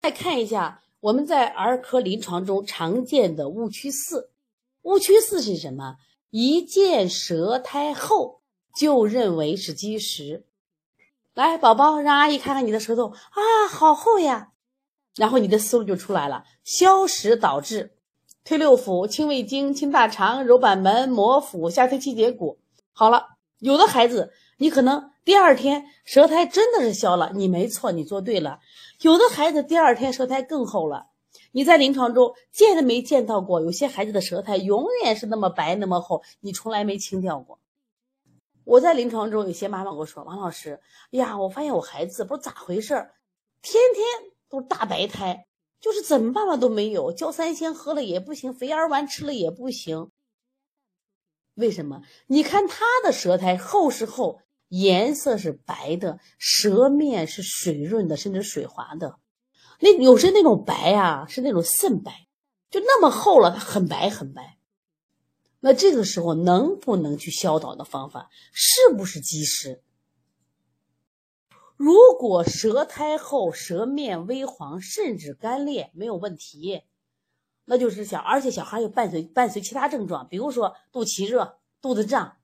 再看一下我们在儿科临床中常见的误区四，误区四是什么？一见舌苔厚就认为是积食。来，宝宝，让阿姨看看你的舌头啊，好厚呀。然后你的思路就出来了，消食导致推六腑、清胃经、清大肠、揉板门、摩腹、下推七节骨。好了，有的孩子你可能第二天舌苔真的是消了，你没错，你做对了。有的孩子第二天舌苔更厚了，你在临床中见都没见到过，有些孩子的舌苔永远是那么白那么厚，你从来没清掉过。我在临床中有些妈妈跟我说：“王老师，呀，我发现我孩子不知咋回事，天天都大白苔，就是怎么办法都没有，焦三仙喝了也不行，肥儿丸吃了也不行。为什么？你看他的舌苔厚是厚。”颜色是白的，舌面是水润的，甚至水滑的。那有时那种白啊，是那种渗白，就那么厚了，它很白很白。那这个时候能不能去消导的方法，是不是积食？如果舌苔厚，舌面微黄，甚至干裂，没有问题，那就是小，而且小孩又伴随伴随其他症状，比如说肚脐热、肚子胀。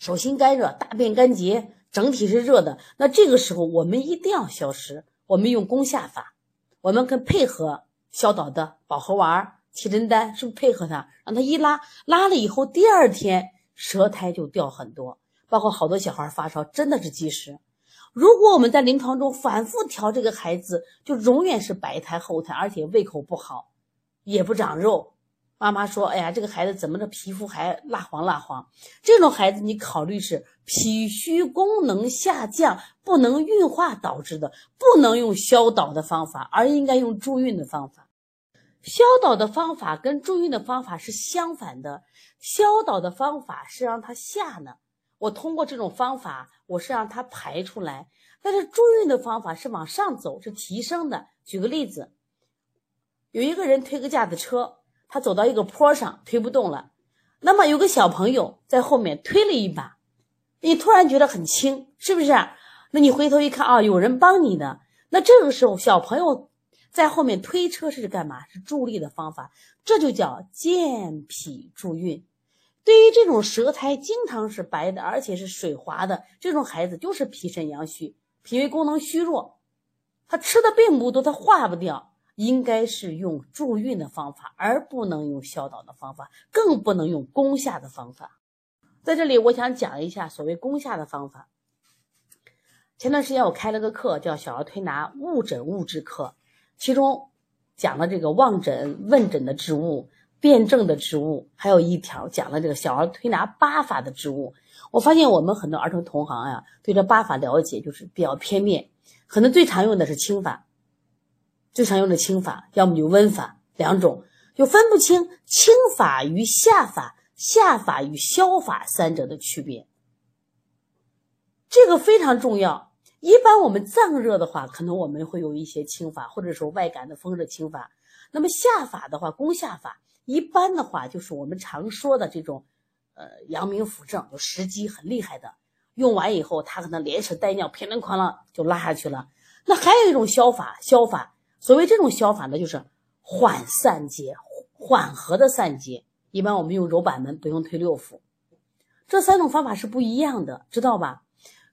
手心干热，大便干结，整体是热的。那这个时候我们一定要消食，我们用攻下法，我们跟配合消导的保和丸、气针丹，是不是配合它，让它一拉，拉了以后，第二天舌苔就掉很多。包括好多小孩发烧，真的是积食。如果我们在临床中反复调这个孩子，就永远是白苔厚苔，而且胃口不好，也不长肉。妈妈说：“哎呀，这个孩子怎么着皮肤还蜡黄蜡黄？这种孩子你考虑是脾虚功能下降，不能运化导致的，不能用消导的方法，而应该用助运的方法。消导的方法跟助运的方法是相反的。消导的方法是让它下呢，我通过这种方法，我是让它排出来；但是助运的方法是往上走，是提升的。举个例子，有一个人推个架子车。”他走到一个坡上，推不动了。那么有个小朋友在后面推了一把，你突然觉得很轻，是不是？那你回头一看啊，有人帮你的。那这个时候，小朋友在后面推车是干嘛？是助力的方法，这就叫健脾助运。对于这种舌苔经常是白的，而且是水滑的这种孩子，就是脾肾阳虚，脾胃功能虚弱，他吃的并不多，他化不掉。应该是用助运的方法，而不能用消导的方法，更不能用攻下的方法。在这里，我想讲一下所谓攻下的方法。前段时间我开了个课，叫小儿推拿误诊误治课，其中讲了这个望诊问诊的治误、辩证的治误，还有一条讲了这个小儿推拿八法的治误。我发现我们很多儿童同行呀，对这八法了解就是比较片面，可能最常用的是清法。最常用的清法，要么就温法，两种就分不清清法与下法、下法与消法三者的区别。这个非常重要。一般我们脏热的话，可能我们会有一些清法，或者说外感的风热清法。那么下法的话，攻下法，一般的话就是我们常说的这种，呃，阳明腑证，有时机很厉害的，用完以后他可能连屎带尿，噼里哐啷就拉下去了。那还有一种消法，消法。所谓这种消法呢，就是缓散结、缓和的散结。一般我们用揉板门，不用推六腑。这三种方法是不一样的，知道吧？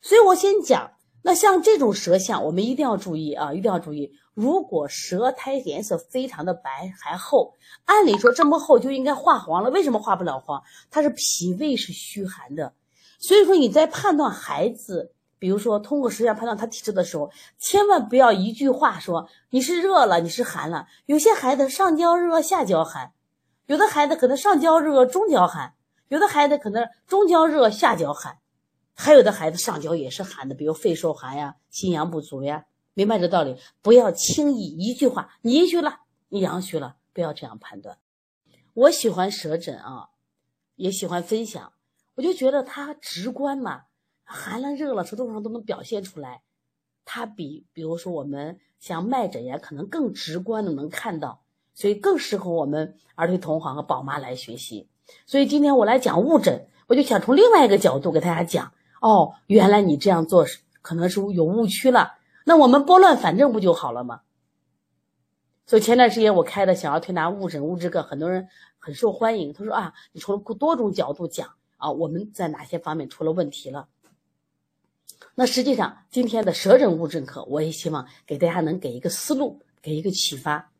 所以我先讲，那像这种舌象，我们一定要注意啊，一定要注意。如果舌苔颜色非常的白还厚，按理说这么厚就应该化黄了，为什么化不了黄？它是脾胃是虚寒的。所以说你在判断孩子。比如说，通过舌象判断他体质的时候，千万不要一句话说你是热了，你是寒了。有些孩子上焦热下焦寒，有的孩子可能上焦热中焦寒，有的孩子可能中焦热下焦寒，还有的孩子上焦也是寒的，比如肺受寒呀、心阳不足呀。明白这道理，不要轻易一句话你阴虚了，你阳虚了，不要这样判断。我喜欢舌诊啊，也喜欢分享，我就觉得它直观嘛。寒了热了，舌头上都能表现出来，它比比如说我们像脉诊呀，可能更直观的能看到，所以更适合我们儿童同行和宝妈来学习。所以今天我来讲误诊，我就想从另外一个角度给大家讲，哦，原来你这样做是可能是有误区了，那我们拨乱反正不就好了吗？所以前段时间我开的小儿推拿误诊误治课，很多人很受欢迎。他说啊，你从多种角度讲啊，我们在哪些方面出了问题了？那实际上今天的舌诊物诊课，我也希望给大家能给一个思路，给一个启发。